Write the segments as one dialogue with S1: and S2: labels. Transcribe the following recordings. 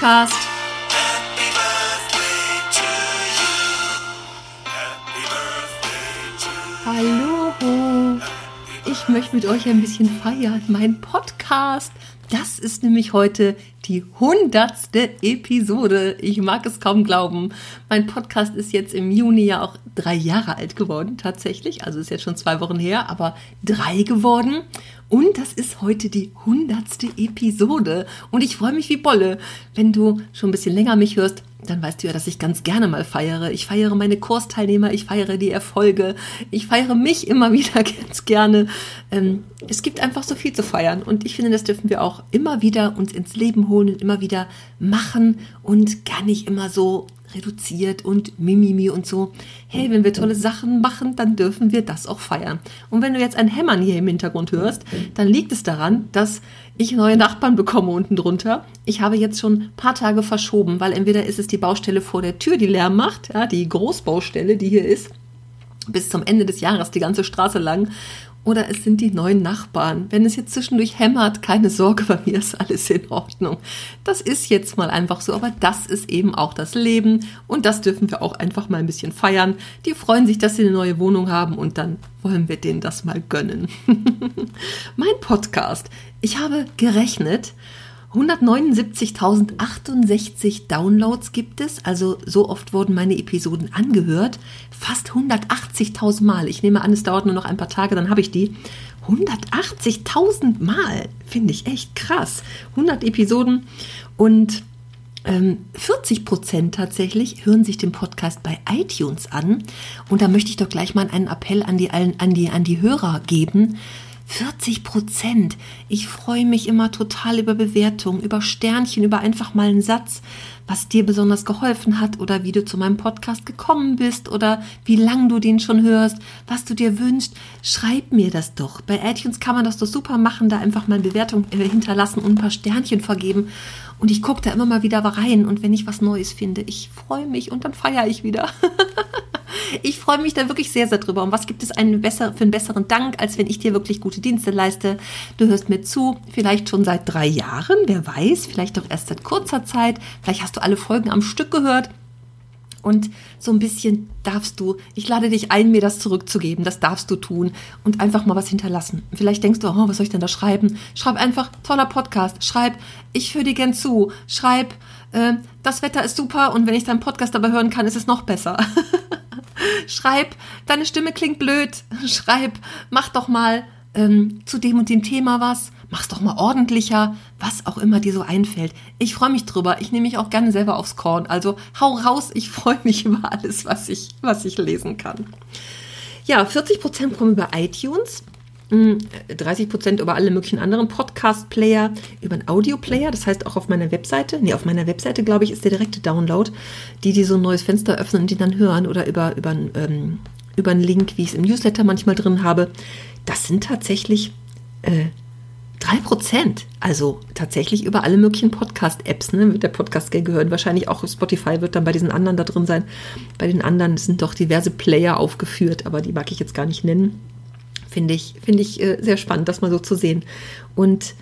S1: Podcast. Hallo, ich möchte mit euch ein bisschen feiern. Mein Podcast. Das ist nämlich heute die hundertste Episode. Ich mag es kaum glauben. Mein Podcast ist jetzt im Juni ja auch drei Jahre alt geworden, tatsächlich. Also ist jetzt schon zwei Wochen her, aber drei geworden. Und das ist heute die hundertste Episode. Und ich freue mich wie Bolle. Wenn du schon ein bisschen länger mich hörst, dann weißt du ja, dass ich ganz gerne mal feiere. Ich feiere meine Kursteilnehmer, ich feiere die Erfolge, ich feiere mich immer wieder ganz gerne. Ähm, es gibt einfach so viel zu feiern und ich finde, das dürfen wir auch immer wieder uns ins Leben holen und immer wieder machen und gar nicht immer so reduziert und Mimimi und so. Hey, wenn wir tolle Sachen machen, dann dürfen wir das auch feiern. Und wenn du jetzt ein Hämmern hier im Hintergrund hörst, dann liegt es daran, dass ich neue Nachbarn bekomme unten drunter. Ich habe jetzt schon ein paar Tage verschoben, weil entweder ist es die Baustelle vor der Tür, die Lärm macht, ja, die Großbaustelle, die hier ist, bis zum Ende des Jahres die ganze Straße lang oder es sind die neuen Nachbarn. Wenn es jetzt zwischendurch hämmert, keine Sorge, bei mir ist alles in Ordnung. Das ist jetzt mal einfach so, aber das ist eben auch das Leben und das dürfen wir auch einfach mal ein bisschen feiern. Die freuen sich, dass sie eine neue Wohnung haben und dann wollen wir denen das mal gönnen. mein Podcast. Ich habe gerechnet 179.068 Downloads gibt es, also so oft wurden meine Episoden angehört. Fast 180.000 Mal. Ich nehme an, es dauert nur noch ein paar Tage, dann habe ich die. 180.000 Mal, finde ich echt krass. 100 Episoden und ähm, 40 Prozent tatsächlich hören sich den Podcast bei iTunes an. Und da möchte ich doch gleich mal einen Appell an die, an die, an die Hörer geben 40 Prozent. Ich freue mich immer total über Bewertungen, über Sternchen, über einfach mal einen Satz, was dir besonders geholfen hat oder wie du zu meinem Podcast gekommen bist oder wie lang du den schon hörst, was du dir wünschst. Schreib mir das doch. Bei iTunes kann man das doch super machen, da einfach mal eine Bewertung äh, hinterlassen und ein paar Sternchen vergeben. Und ich gucke da immer mal wieder rein und wenn ich was Neues finde, ich freue mich und dann feiere ich wieder. Ich freue mich da wirklich sehr, sehr drüber. Und was gibt es einen besser, für einen besseren Dank, als wenn ich dir wirklich gute Dienste leiste? Du hörst mir zu, vielleicht schon seit drei Jahren, wer weiß, vielleicht auch erst seit kurzer Zeit. Vielleicht hast du alle Folgen am Stück gehört. Und so ein bisschen darfst du, ich lade dich ein, mir das zurückzugeben. Das darfst du tun und einfach mal was hinterlassen. Vielleicht denkst du, oh, was soll ich denn da schreiben? Schreib einfach, toller Podcast. Schreib, ich höre dir gern zu. Schreib, äh, das Wetter ist super und wenn ich deinen Podcast dabei hören kann, ist es noch besser. Schreib, deine Stimme klingt blöd. Schreib, mach doch mal ähm, zu dem und dem Thema was. Mach's doch mal ordentlicher, was auch immer dir so einfällt. Ich freue mich drüber. Ich nehme mich auch gerne selber aufs Korn. Also hau raus. Ich freue mich über alles, was ich, was ich lesen kann. Ja, 40 Prozent kommen über iTunes. 30 Prozent über alle möglichen anderen Podcast-Player, über einen Audio-Player, das heißt auch auf meiner Webseite. Nee, auf meiner Webseite, glaube ich, ist der direkte Download, die, die so ein neues Fenster öffnen und die dann hören oder über, über, ähm, über einen Link, wie ich es im Newsletter manchmal drin habe. Das sind tatsächlich äh, 3%. Also tatsächlich über alle möglichen Podcast-Apps, ne, mit der Podcast-Gang gehören. Wahrscheinlich auch Spotify wird dann bei diesen anderen da drin sein. Bei den anderen sind doch diverse Player aufgeführt, aber die mag ich jetzt gar nicht nennen. Finde ich, finde ich äh, sehr spannend, das mal so zu sehen. Und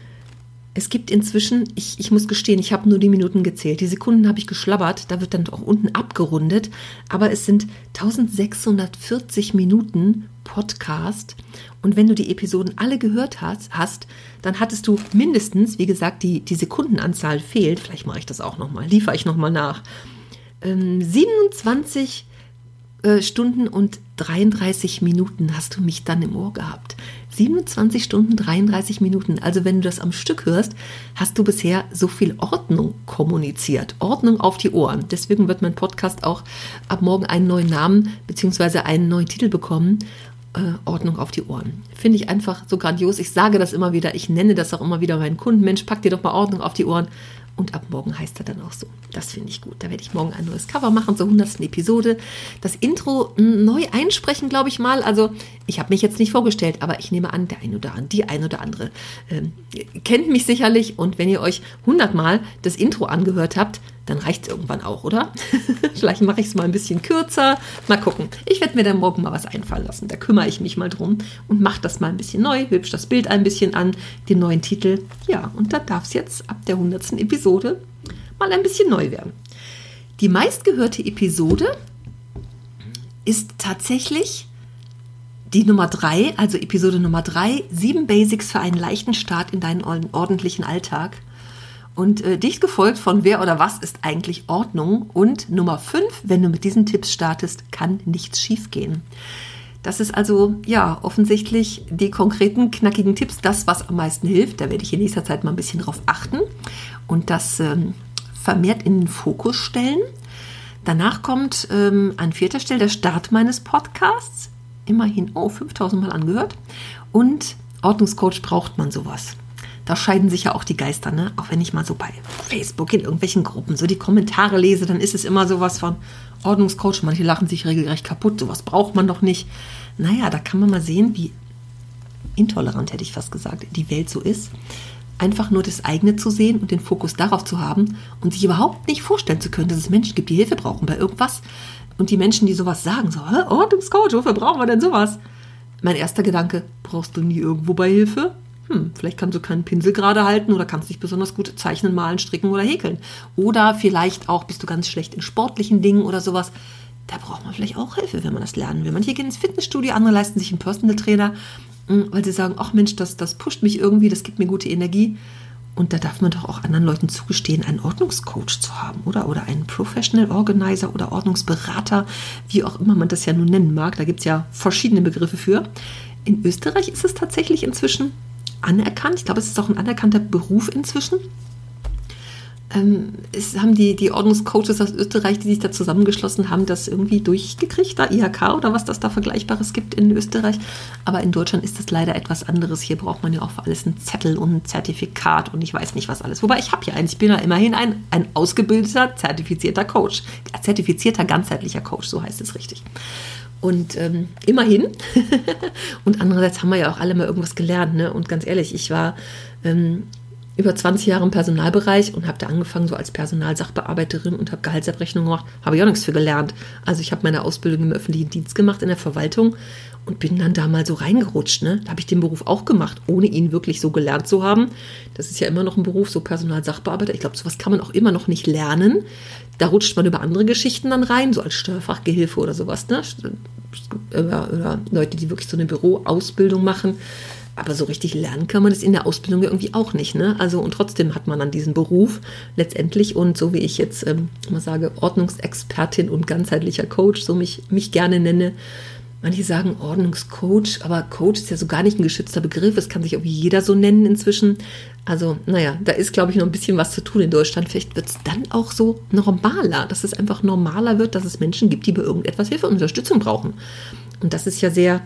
S1: es gibt inzwischen, ich, ich muss gestehen, ich habe nur die Minuten gezählt. Die Sekunden habe ich geschlabbert, da wird dann auch unten abgerundet. Aber es sind 1640 Minuten Podcast. Und wenn du die Episoden alle gehört hast, hast dann hattest du mindestens, wie gesagt, die, die Sekundenanzahl fehlt. Vielleicht mache ich das auch nochmal, liefere ich nochmal nach. Ähm, 27 äh, Stunden und 33 Minuten hast du mich dann im Ohr gehabt. 27 Stunden 33 Minuten. Also wenn du das am Stück hörst, hast du bisher so viel Ordnung kommuniziert. Ordnung auf die Ohren. Deswegen wird mein Podcast auch ab morgen einen neuen Namen bzw. einen neuen Titel bekommen. Äh, Ordnung auf die Ohren. Finde ich einfach so grandios. Ich sage das immer wieder, ich nenne das auch immer wieder meinen Kunden. Mensch, pack dir doch mal Ordnung auf die Ohren. Und ab morgen heißt er dann auch so. Das finde ich gut. Da werde ich morgen ein neues Cover machen zur 100. Episode. Das Intro neu einsprechen, glaube ich mal. Also ich habe mich jetzt nicht vorgestellt, aber ich nehme an, der ein oder andere, die ein oder andere ähm, kennt mich sicherlich. Und wenn ihr euch 100 Mal das Intro angehört habt, dann reicht es irgendwann auch, oder? Vielleicht mache ich es mal ein bisschen kürzer. Mal gucken. Ich werde mir dann morgen mal was einfallen lassen. Da kümmere ich mich mal drum und mache das mal ein bisschen neu, hübsch das Bild ein bisschen an, den neuen Titel. Ja, und dann darf es jetzt ab der 100. Episode mal ein bisschen neu werden. Die meistgehörte Episode ist tatsächlich die Nummer drei, also Episode Nummer drei, sieben Basics für einen leichten Start in deinen ordentlichen Alltag. Und äh, dicht gefolgt von wer oder was ist eigentlich Ordnung. Und Nummer fünf, wenn du mit diesen Tipps startest, kann nichts schiefgehen. Das ist also, ja, offensichtlich die konkreten, knackigen Tipps, das, was am meisten hilft. Da werde ich in nächster Zeit mal ein bisschen drauf achten und das ähm, vermehrt in den Fokus stellen. Danach kommt ähm, an vierter Stelle der Start meines Podcasts immerhin, oh, 5000 Mal angehört. Und Ordnungscoach braucht man sowas. Da scheiden sich ja auch die Geister, ne? Auch wenn ich mal so bei Facebook in irgendwelchen Gruppen so die Kommentare lese, dann ist es immer sowas von Ordnungscoach. Manche lachen sich regelrecht kaputt. Sowas braucht man doch nicht. Naja, da kann man mal sehen, wie intolerant, hätte ich fast gesagt, die Welt so ist. Einfach nur das eigene zu sehen und den Fokus darauf zu haben und sich überhaupt nicht vorstellen zu können, dass es Menschen gibt, die Hilfe brauchen bei irgendwas, und die Menschen, die sowas sagen, so, Ordnungscoach, wofür brauchen wir denn sowas? Mein erster Gedanke, brauchst du nie irgendwo bei Hilfe? Hm, vielleicht kannst du keinen Pinsel gerade halten oder kannst dich besonders gut zeichnen, malen, stricken oder häkeln. Oder vielleicht auch bist du ganz schlecht in sportlichen Dingen oder sowas. Da braucht man vielleicht auch Hilfe, wenn man das lernen will. Manche gehen ins Fitnessstudio, andere leisten sich einen Personal Trainer, hm, weil sie sagen, ach Mensch, das, das pusht mich irgendwie, das gibt mir gute Energie. Und da darf man doch auch anderen Leuten zugestehen, einen Ordnungscoach zu haben, oder? Oder einen Professional Organizer oder Ordnungsberater, wie auch immer man das ja nun nennen mag. Da gibt es ja verschiedene Begriffe für. In Österreich ist es tatsächlich inzwischen anerkannt. Ich glaube, es ist auch ein anerkannter Beruf inzwischen ähm, es haben die, die Ordnungscoaches aus Österreich, die sich da zusammengeschlossen haben, das irgendwie durchgekriegt, da IHK oder was das da Vergleichbares gibt in Österreich. Aber in Deutschland ist das leider etwas anderes. Hier braucht man ja auch für alles einen Zettel und ein Zertifikat und ich weiß nicht was alles. Wobei ich habe ja eins, ich bin ja immerhin ein, ein ausgebildeter, zertifizierter Coach. Zertifizierter ganzheitlicher Coach, so heißt es richtig. Und ähm, immerhin. und andererseits haben wir ja auch alle mal irgendwas gelernt. Ne? Und ganz ehrlich, ich war ähm, über 20 Jahre im Personalbereich und habe da angefangen so als Personalsachbearbeiterin und habe Gehaltsabrechnung gemacht. Habe ich auch nichts für gelernt. Also ich habe meine Ausbildung im öffentlichen Dienst gemacht in der Verwaltung und bin dann da mal so reingerutscht. Ne? Da habe ich den Beruf auch gemacht, ohne ihn wirklich so gelernt zu haben. Das ist ja immer noch ein Beruf, so Personalsachbearbeiter. Ich glaube, sowas kann man auch immer noch nicht lernen. Da rutscht man über andere Geschichten dann rein, so als Steuerfachgehilfe oder sowas. Ne? Oder, oder Leute, die wirklich so eine Büroausbildung machen. Aber so richtig lernen kann man das in der Ausbildung irgendwie auch nicht. Ne? Also und trotzdem hat man dann diesen Beruf letztendlich und so wie ich jetzt ähm, mal sage, Ordnungsexpertin und ganzheitlicher Coach, so mich, mich gerne nenne. Manche sagen Ordnungscoach, aber Coach ist ja so gar nicht ein geschützter Begriff. Es kann sich irgendwie jeder so nennen inzwischen. Also, naja, da ist, glaube ich, noch ein bisschen was zu tun in Deutschland. Vielleicht wird es dann auch so normaler, dass es einfach normaler wird, dass es Menschen gibt, die bei irgendetwas Hilfe und Unterstützung brauchen. Und das ist ja sehr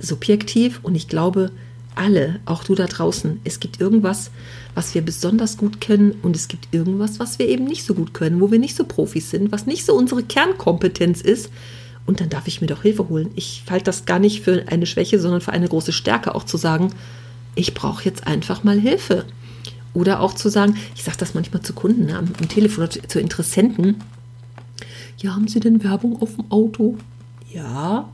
S1: subjektiv und ich glaube, alle, auch du da draußen, es gibt irgendwas, was wir besonders gut können und es gibt irgendwas, was wir eben nicht so gut können, wo wir nicht so Profis sind, was nicht so unsere Kernkompetenz ist. Und dann darf ich mir doch Hilfe holen. Ich halte das gar nicht für eine Schwäche, sondern für eine große Stärke, auch zu sagen, ich brauche jetzt einfach mal Hilfe. Oder auch zu sagen, ich sage das manchmal zu Kunden ne, am, am Telefon oder zu, zu Interessenten. Ja, haben Sie denn Werbung auf dem Auto? Ja,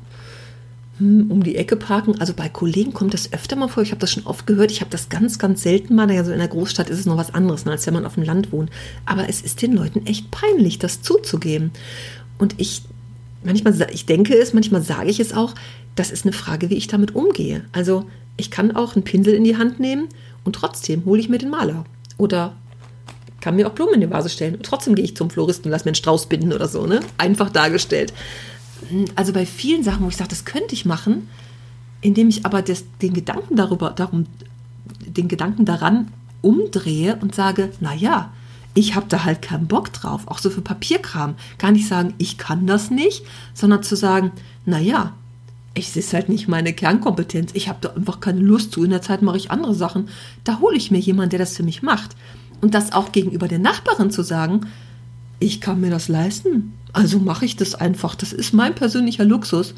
S1: um die Ecke parken. Also bei Kollegen kommt das öfter mal vor. Ich habe das schon oft gehört. Ich habe das ganz, ganz selten mal. Also in der Großstadt ist es noch was anderes, ne, als wenn man auf dem Land wohnt. Aber es ist den Leuten echt peinlich, das zuzugeben. Und ich manchmal, ich denke es, manchmal sage ich es auch. Das ist eine Frage, wie ich damit umgehe. Also ich kann auch einen Pinsel in die Hand nehmen und trotzdem hole ich mir den Maler. Oder kann mir auch Blumen in die Vase stellen. Und trotzdem gehe ich zum Floristen und lasse mir einen Strauß binden oder so. Ne? Einfach dargestellt also bei vielen Sachen, wo ich sage, das könnte ich machen, indem ich aber das, den Gedanken darüber, darum, den Gedanken daran umdrehe und sage, naja, ich habe da halt keinen Bock drauf, auch so für Papierkram. Gar nicht sagen, ich kann das nicht, sondern zu sagen, naja, es ist halt nicht meine Kernkompetenz. Ich habe da einfach keine Lust zu. In der Zeit mache ich andere Sachen. Da hole ich mir jemanden, der das für mich macht. Und das auch gegenüber der Nachbarin zu sagen, ich kann mir das leisten. Also mache ich das einfach. Das ist mein persönlicher Luxus.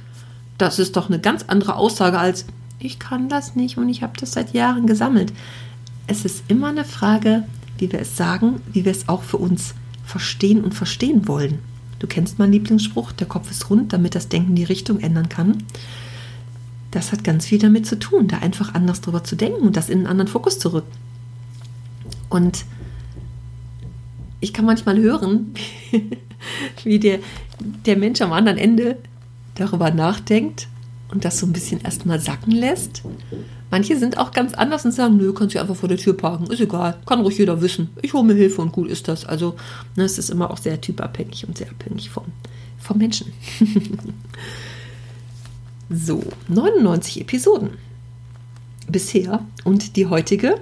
S1: Das ist doch eine ganz andere Aussage als ich kann das nicht und ich habe das seit Jahren gesammelt. Es ist immer eine Frage, wie wir es sagen, wie wir es auch für uns verstehen und verstehen wollen. Du kennst meinen Lieblingsspruch, der Kopf ist rund, damit das Denken die Richtung ändern kann. Das hat ganz viel damit zu tun, da einfach anders drüber zu denken und das in einen anderen Fokus zu rücken. Und ich kann manchmal hören, wie der, der Mensch am anderen Ende darüber nachdenkt und das so ein bisschen erstmal sacken lässt. Manche sind auch ganz anders und sagen, nö, kannst du einfach vor der Tür parken, ist egal, kann ruhig jeder wissen. Ich hole mir Hilfe und gut ist das. Also ne, es ist immer auch sehr typabhängig und sehr abhängig vom, vom Menschen. so, 99 Episoden bisher und die heutige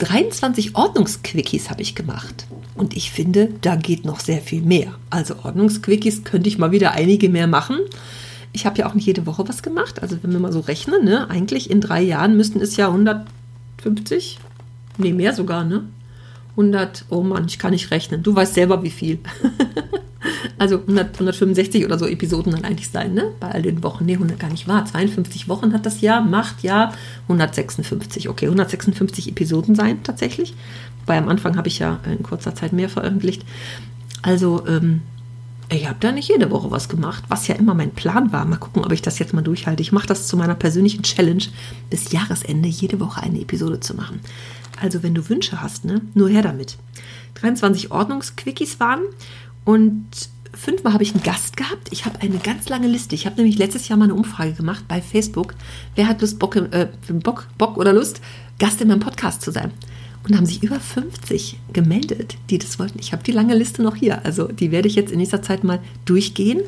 S1: 23 Ordnungsquickies habe ich gemacht. Und ich finde, da geht noch sehr viel mehr. Also Ordnungsquickies könnte ich mal wieder einige mehr machen. Ich habe ja auch nicht jede Woche was gemacht. Also wenn wir mal so rechnen, ne, eigentlich in drei Jahren müssten es ja 150, nee, mehr sogar, ne? 100, oh Mann, ich kann nicht rechnen. Du weißt selber, wie viel. also 100, 165 oder so Episoden dann eigentlich sein, ne? Bei all den Wochen. Nee, 100 gar nicht wahr. 52 Wochen hat das Jahr, macht ja 156. Okay, 156 Episoden sein tatsächlich. Wobei am Anfang habe ich ja in kurzer Zeit mehr veröffentlicht. Also, ähm, ich habe da nicht jede Woche was gemacht, was ja immer mein Plan war. Mal gucken, ob ich das jetzt mal durchhalte. Ich mache das zu meiner persönlichen Challenge, bis Jahresende jede Woche eine Episode zu machen. Also, wenn du Wünsche hast, ne, nur her damit. 23 Ordnungsquickies waren und fünfmal habe ich einen Gast gehabt. Ich habe eine ganz lange Liste. Ich habe nämlich letztes Jahr mal eine Umfrage gemacht bei Facebook. Wer hat Lust, Bock, äh, Bock, Bock oder Lust, Gast in meinem Podcast zu sein? Und haben sich über 50 gemeldet, die das wollten. Ich habe die lange Liste noch hier. Also die werde ich jetzt in nächster Zeit mal durchgehen.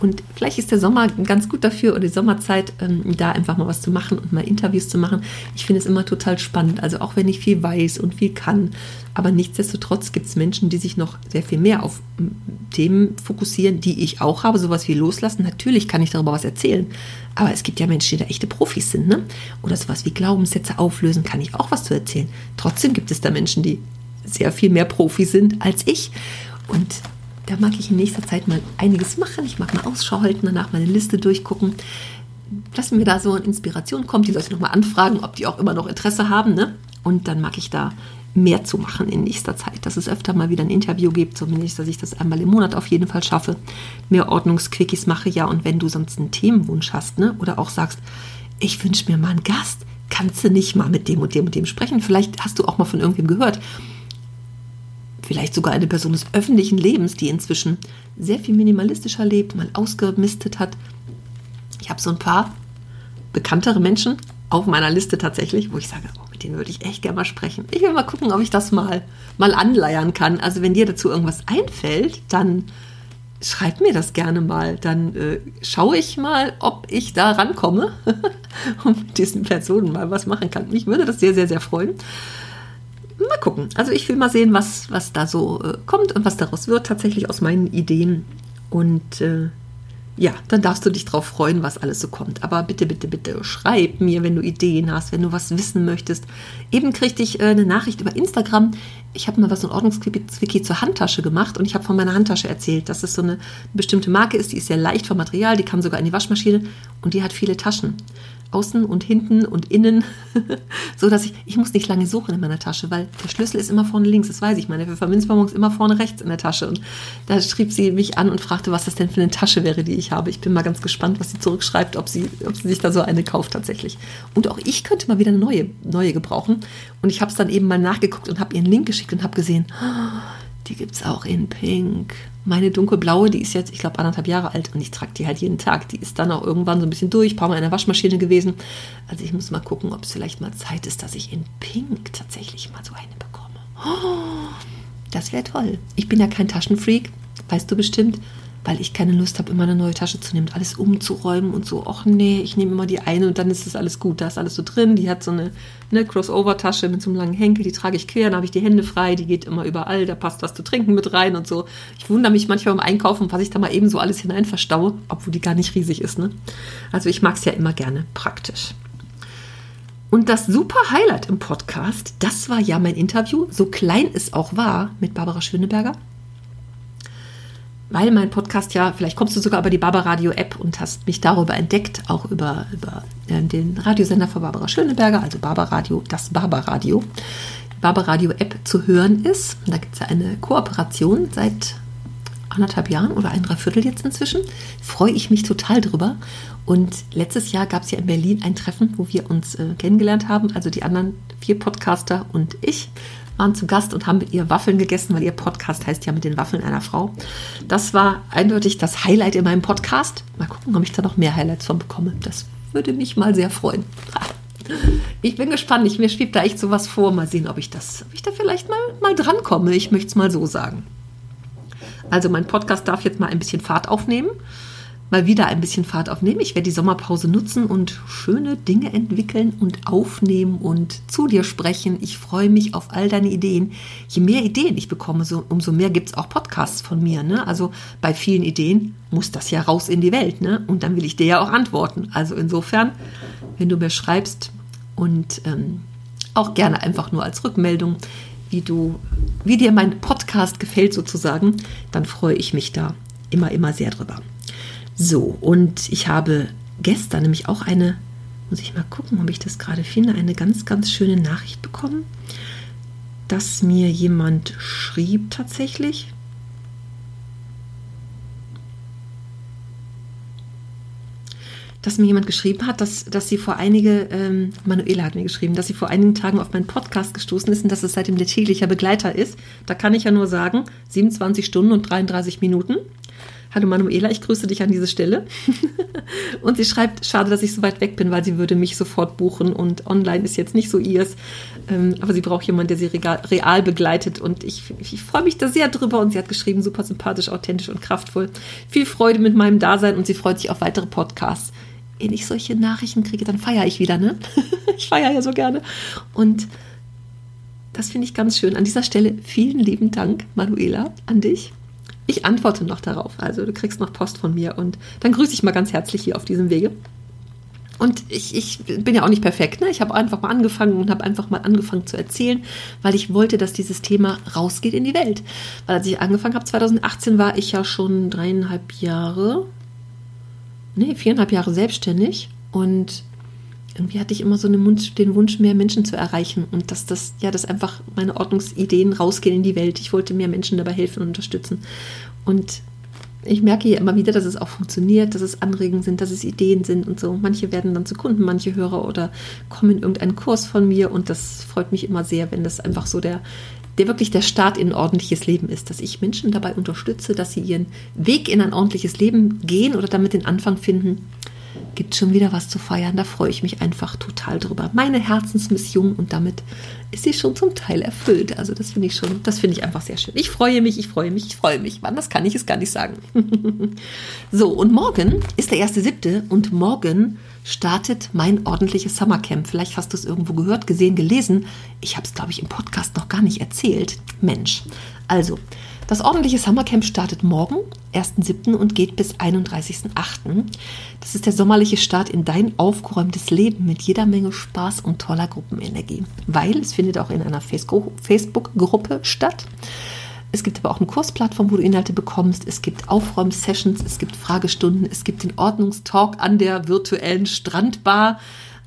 S1: Und vielleicht ist der Sommer ganz gut dafür oder die Sommerzeit, ähm, da einfach mal was zu machen und mal Interviews zu machen. Ich finde es immer total spannend. Also auch wenn ich viel weiß und viel kann. Aber nichtsdestotrotz gibt es Menschen, die sich noch sehr viel mehr auf Themen fokussieren, die ich auch habe. Sowas wie loslassen. Natürlich kann ich darüber was erzählen. Aber es gibt ja Menschen, die da echte Profis sind, ne? Oder sowas wie Glaubenssätze auflösen, kann ich auch was zu erzählen. Trotzdem gibt es da Menschen, die sehr viel mehr Profi sind als ich. Und da mag ich in nächster Zeit mal einiges machen. Ich mag mal Ausschau halten, danach meine Liste durchgucken. Dass mir da so eine Inspiration kommt, die Leute nochmal anfragen, ob die auch immer noch Interesse haben. Ne? Und dann mag ich da mehr zu machen in nächster Zeit, dass es öfter mal wieder ein Interview gibt, zumindest, dass ich das einmal im Monat auf jeden Fall schaffe, mehr Ordnungsquickies mache, ja, und wenn du sonst einen Themenwunsch hast, ne, oder auch sagst, ich wünsche mir mal einen Gast, kannst du nicht mal mit dem und dem und dem sprechen, vielleicht hast du auch mal von irgendwem gehört, vielleicht sogar eine Person des öffentlichen Lebens, die inzwischen sehr viel minimalistischer lebt, mal ausgemistet hat. Ich habe so ein paar bekanntere Menschen auf meiner Liste tatsächlich, wo ich sage, oh, den würde ich echt gerne mal sprechen. Ich will mal gucken, ob ich das mal, mal anleiern kann. Also wenn dir dazu irgendwas einfällt, dann schreib mir das gerne mal. Dann äh, schaue ich mal, ob ich da rankomme und mit diesen Personen mal was machen kann. Mich würde das sehr, sehr, sehr freuen. Mal gucken. Also ich will mal sehen, was, was da so äh, kommt und was daraus wird, tatsächlich aus meinen Ideen. Und äh, ja, dann darfst du dich drauf freuen, was alles so kommt. Aber bitte, bitte, bitte schreib mir, wenn du Ideen hast, wenn du was wissen möchtest. Eben kriegte ich äh, eine Nachricht über Instagram. Ich habe mal was in Ordnungswiki zur Handtasche gemacht und ich habe von meiner Handtasche erzählt, dass es so eine bestimmte Marke ist, die ist sehr leicht vom Material, die kann sogar in die Waschmaschine und die hat viele Taschen außen und hinten und innen, so dass ich, ich muss nicht lange suchen in meiner Tasche, weil der Schlüssel ist immer vorne links, das weiß ich. Meine Pfefferminzbonbon ist immer vorne rechts in der Tasche. Und da schrieb sie mich an und fragte, was das denn für eine Tasche wäre, die ich habe. Ich bin mal ganz gespannt, was sie zurückschreibt, ob sie, ob sie sich da so eine kauft tatsächlich. Und auch ich könnte mal wieder eine neue, neue gebrauchen. Und ich habe es dann eben mal nachgeguckt und habe ihren Link geschickt und habe gesehen, die gibt es auch in Pink. Meine dunkelblaue, die ist jetzt, ich glaube, anderthalb Jahre alt und ich trage die halt jeden Tag. Die ist dann auch irgendwann so ein bisschen durch, ein paar Mal in der Waschmaschine gewesen. Also ich muss mal gucken, ob es vielleicht mal Zeit ist, dass ich in Pink tatsächlich mal so eine bekomme. Oh, das wäre toll. Ich bin ja kein Taschenfreak, weißt du bestimmt weil ich keine Lust habe, immer eine neue Tasche zu nehmen, alles umzuräumen und so, ach nee, ich nehme immer die eine und dann ist das alles gut. Da ist alles so drin. Die hat so eine, eine Crossover-Tasche mit so einem langen Henkel, die trage ich quer, dann habe ich die Hände frei, die geht immer überall, da passt was zu trinken mit rein und so. Ich wundere mich manchmal beim Einkaufen, was ich da mal eben so alles hinein verstaue, obwohl die gar nicht riesig ist. Ne? Also ich mag es ja immer gerne praktisch. Und das super Highlight im Podcast, das war ja mein Interview, so klein es auch war, mit Barbara Schöneberger weil mein Podcast ja, vielleicht kommst du sogar über die Barbaradio-App und hast mich darüber entdeckt, auch über, über äh, den Radiosender von Barbara Schöneberger, also Barbaradio, das Barbaradio. Barbaradio-App zu hören ist. Und da gibt es ja eine Kooperation seit anderthalb Jahren oder ein Dreiviertel jetzt inzwischen. Freue ich mich total drüber. Und letztes Jahr gab es ja in Berlin ein Treffen, wo wir uns äh, kennengelernt haben, also die anderen vier Podcaster und ich waren zu Gast und haben mit ihr Waffeln gegessen, weil ihr Podcast heißt ja mit den Waffeln einer Frau. Das war eindeutig das Highlight in meinem Podcast. Mal gucken, ob ich da noch mehr Highlights von bekomme. Das würde mich mal sehr freuen. Ich bin gespannt. Ich, mir schwebt da echt sowas vor. Mal sehen, ob ich das, ob ich da vielleicht mal, mal drankomme. Ich möchte es mal so sagen. Also mein Podcast darf jetzt mal ein bisschen Fahrt aufnehmen mal wieder ein bisschen Fahrt aufnehmen. Ich werde die Sommerpause nutzen und schöne Dinge entwickeln und aufnehmen und zu dir sprechen. Ich freue mich auf all deine Ideen. Je mehr Ideen ich bekomme, so, umso mehr gibt es auch Podcasts von mir. Ne? Also bei vielen Ideen muss das ja raus in die Welt. Ne? Und dann will ich dir ja auch antworten. Also insofern, wenn du mir schreibst und ähm, auch gerne einfach nur als Rückmeldung, wie du, wie dir mein Podcast gefällt sozusagen, dann freue ich mich da immer, immer sehr drüber. So, und ich habe gestern nämlich auch eine, muss ich mal gucken, ob ich das gerade finde, eine ganz, ganz schöne Nachricht bekommen, dass mir jemand schrieb tatsächlich. dass mir jemand geschrieben hat, dass, dass sie vor einige, ähm, Manuela hat mir geschrieben, dass sie vor einigen Tagen auf meinen Podcast gestoßen ist und dass es seitdem der täglicher Begleiter ist. Da kann ich ja nur sagen, 27 Stunden und 33 Minuten. Hallo Manuela, ich grüße dich an diese Stelle. und sie schreibt, schade, dass ich so weit weg bin, weil sie würde mich sofort buchen und online ist jetzt nicht so ihrs. Ähm, aber sie braucht jemanden, der sie real begleitet und ich, ich freue mich da sehr drüber. Und sie hat geschrieben, super sympathisch, authentisch und kraftvoll. Viel Freude mit meinem Dasein und sie freut sich auf weitere Podcasts. Wenn ich solche Nachrichten kriege, dann feiere ich wieder, ne? ich feiere ja so gerne. Und das finde ich ganz schön. An dieser Stelle vielen lieben Dank, Manuela, an dich. Ich antworte noch darauf. Also du kriegst noch Post von mir und dann grüße ich mal ganz herzlich hier auf diesem Wege. Und ich, ich bin ja auch nicht perfekt. Ne? Ich habe einfach mal angefangen und habe einfach mal angefangen zu erzählen, weil ich wollte, dass dieses Thema rausgeht in die Welt. Weil als ich angefangen habe, 2018, war ich ja schon dreieinhalb Jahre, nee, viereinhalb Jahre selbstständig. Und irgendwie hatte ich immer so Wunsch, den Wunsch, mehr Menschen zu erreichen und dass das, ja, dass einfach meine Ordnungsideen rausgehen in die Welt. Ich wollte mehr Menschen dabei helfen und unterstützen. Und ich merke hier immer wieder, dass es auch funktioniert, dass es Anregungen sind, dass es Ideen sind und so. Manche werden dann zu Kunden, manche Hörer oder kommen in irgendeinen Kurs von mir und das freut mich immer sehr, wenn das einfach so der, der wirklich der Start in ein ordentliches Leben ist, dass ich Menschen dabei unterstütze, dass sie ihren Weg in ein ordentliches Leben gehen oder damit den Anfang finden, gibt schon wieder was zu feiern. Da freue ich mich einfach total drüber. Meine Herzensmission und damit ist sie schon zum Teil erfüllt. Also das finde ich schon, das finde ich einfach sehr schön. Ich freue mich, ich freue mich, ich freue mich. Wann das kann ich es gar nicht sagen. so, und morgen ist der erste siebte und morgen startet mein ordentliches Summercamp. Vielleicht hast du es irgendwo gehört, gesehen, gelesen. Ich habe es, glaube ich, im Podcast noch gar nicht erzählt. Mensch. Also, das ordentliche Summercamp startet morgen, 1.7. und geht bis 31.8. Das ist der sommerliche Start in dein aufgeräumtes Leben mit jeder Menge Spaß und toller Gruppenenergie, weil es findet auch in einer Facebook-Gruppe statt. Es gibt aber auch eine Kursplattform, wo du Inhalte bekommst. Es gibt Aufräum-Sessions, es gibt Fragestunden, es gibt den Ordnungstalk an der virtuellen Strandbar.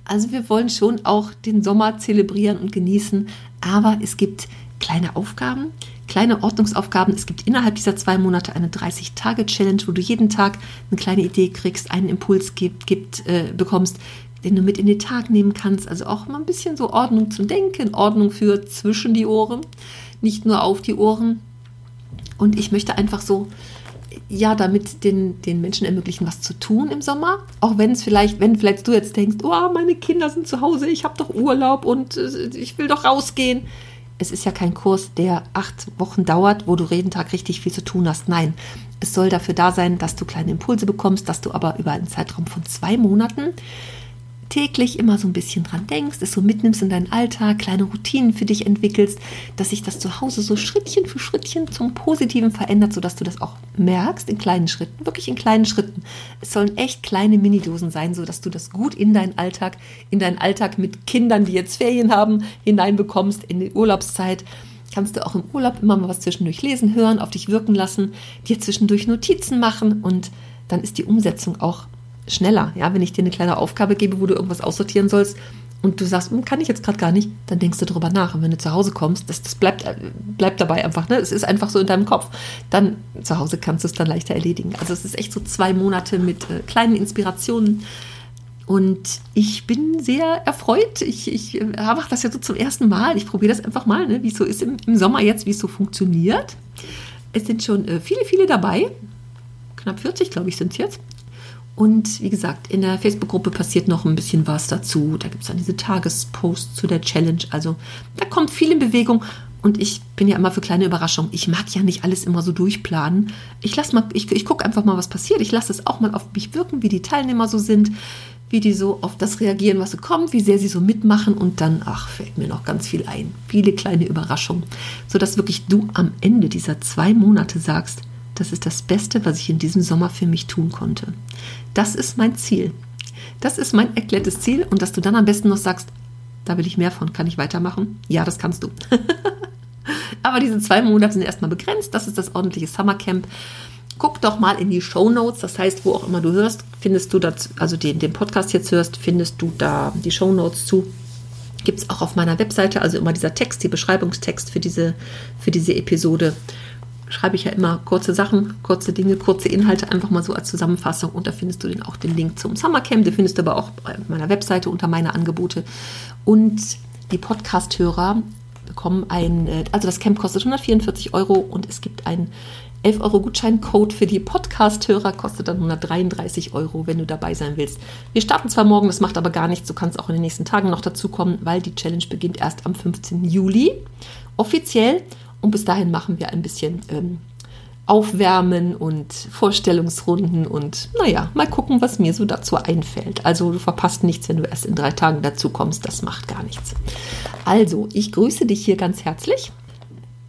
S1: Also wir wollen schon auch den Sommer zelebrieren und genießen, aber es gibt kleine Aufgaben, kleine Ordnungsaufgaben. Es gibt innerhalb dieser zwei Monate eine 30-Tage-Challenge, wo du jeden Tag eine kleine Idee kriegst, einen Impuls gibt, gibt äh, bekommst, den du mit in den Tag nehmen kannst. Also auch mal ein bisschen so Ordnung zum Denken, Ordnung für zwischen die Ohren, nicht nur auf die Ohren. Und ich möchte einfach so, ja, damit den, den Menschen ermöglichen, was zu tun im Sommer. Auch wenn es vielleicht, wenn vielleicht du jetzt denkst, oh, meine Kinder sind zu Hause, ich habe doch Urlaub und äh, ich will doch rausgehen es ist ja kein Kurs, der acht Wochen dauert, wo du jeden Tag richtig viel zu tun hast. Nein, es soll dafür da sein, dass du kleine Impulse bekommst, dass du aber über einen Zeitraum von zwei Monaten täglich immer so ein bisschen dran denkst, es so mitnimmst in deinen Alltag, kleine Routinen für dich entwickelst, dass sich das zu Hause so Schrittchen für Schrittchen zum Positiven verändert, sodass du das auch merkst in kleinen Schritten, wirklich in kleinen Schritten. Es sollen echt kleine Minidosen sein, sodass du das gut in deinen Alltag, in deinen Alltag mit Kindern, die jetzt Ferien haben, hineinbekommst, in die Urlaubszeit kannst du auch im Urlaub immer mal was zwischendurch lesen, hören, auf dich wirken lassen, dir zwischendurch Notizen machen und dann ist die Umsetzung auch schneller. Ja, wenn ich dir eine kleine Aufgabe gebe, wo du irgendwas aussortieren sollst und du sagst, hm, kann ich jetzt gerade gar nicht, dann denkst du darüber nach. Und wenn du zu Hause kommst, das, das bleibt, äh, bleibt dabei einfach. Ne? Es ist einfach so in deinem Kopf. Dann zu Hause kannst du es dann leichter erledigen. Also es ist echt so zwei Monate mit äh, kleinen Inspirationen Und ich bin sehr erfreut. Ich, ich äh, mache das ja so zum ersten Mal. Ich probiere das einfach mal, ne, wie es so ist im, im, Sommer jetzt, wie es so funktioniert. Es sind schon äh, viele, viele dabei. Knapp 40, glaube ich, sind es jetzt. Und wie gesagt, in der Facebook-Gruppe passiert noch ein bisschen was dazu. Da gibt es dann diese Tagesposts zu der Challenge. Also da kommt viel in Bewegung. Und ich bin ja immer für kleine Überraschungen. Ich mag ja nicht alles immer so durchplanen. Ich ich, ich gucke einfach mal, was passiert. Ich lasse es auch mal auf mich wirken, wie die Teilnehmer so sind, wie die so auf das reagieren, was so kommt, wie sehr sie so mitmachen. Und dann, ach, fällt mir noch ganz viel ein. Viele kleine Überraschungen. Sodass wirklich du am Ende dieser zwei Monate sagst, das ist das Beste, was ich in diesem Sommer für mich tun konnte. Das ist mein Ziel. Das ist mein erklärtes Ziel und dass du dann am besten noch sagst, da will ich mehr von, kann ich weitermachen? Ja, das kannst du. Aber diese zwei Monate sind erstmal begrenzt. Das ist das ordentliche Summercamp. Guck doch mal in die Show Notes. Das heißt, wo auch immer du hörst, findest du das, also den, den Podcast jetzt hörst, findest du da die Show Notes zu. Gibt es auch auf meiner Webseite, also immer dieser Text, die Beschreibungstext für diese, für diese Episode schreibe ich ja immer kurze Sachen, kurze Dinge, kurze Inhalte, einfach mal so als Zusammenfassung. Und da findest du den, auch den Link zum Summercamp. Den findest du aber auch bei meiner Webseite unter meine Angebote. Und die Podcast-Hörer bekommen ein, äh, also das Camp kostet 144 Euro und es gibt einen 11 Euro Gutscheincode für die Podcast-Hörer, kostet dann 133 Euro, wenn du dabei sein willst. Wir starten zwar morgen, das macht aber gar nichts. Du kannst auch in den nächsten Tagen noch dazukommen, weil die Challenge beginnt erst am 15. Juli offiziell. Und bis dahin machen wir ein bisschen ähm, Aufwärmen und Vorstellungsrunden und naja, mal gucken, was mir so dazu einfällt. Also du verpasst nichts, wenn du erst in drei Tagen dazu kommst. Das macht gar nichts. Also, ich grüße dich hier ganz herzlich.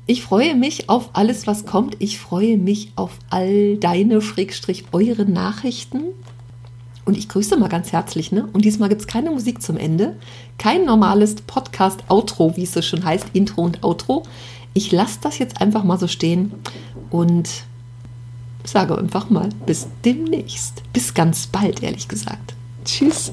S1: Ich freue mich auf alles, was kommt. Ich freue mich auf all deine, Schrägstrich, eure Nachrichten. Und ich grüße mal ganz herzlich, ne? Und diesmal gibt es keine Musik zum Ende. Kein normales Podcast-Outro, wie es so schon heißt, Intro und Outro ich lasse das jetzt einfach mal so stehen und sage einfach mal bis demnächst. Bis ganz bald, ehrlich gesagt. Tschüss.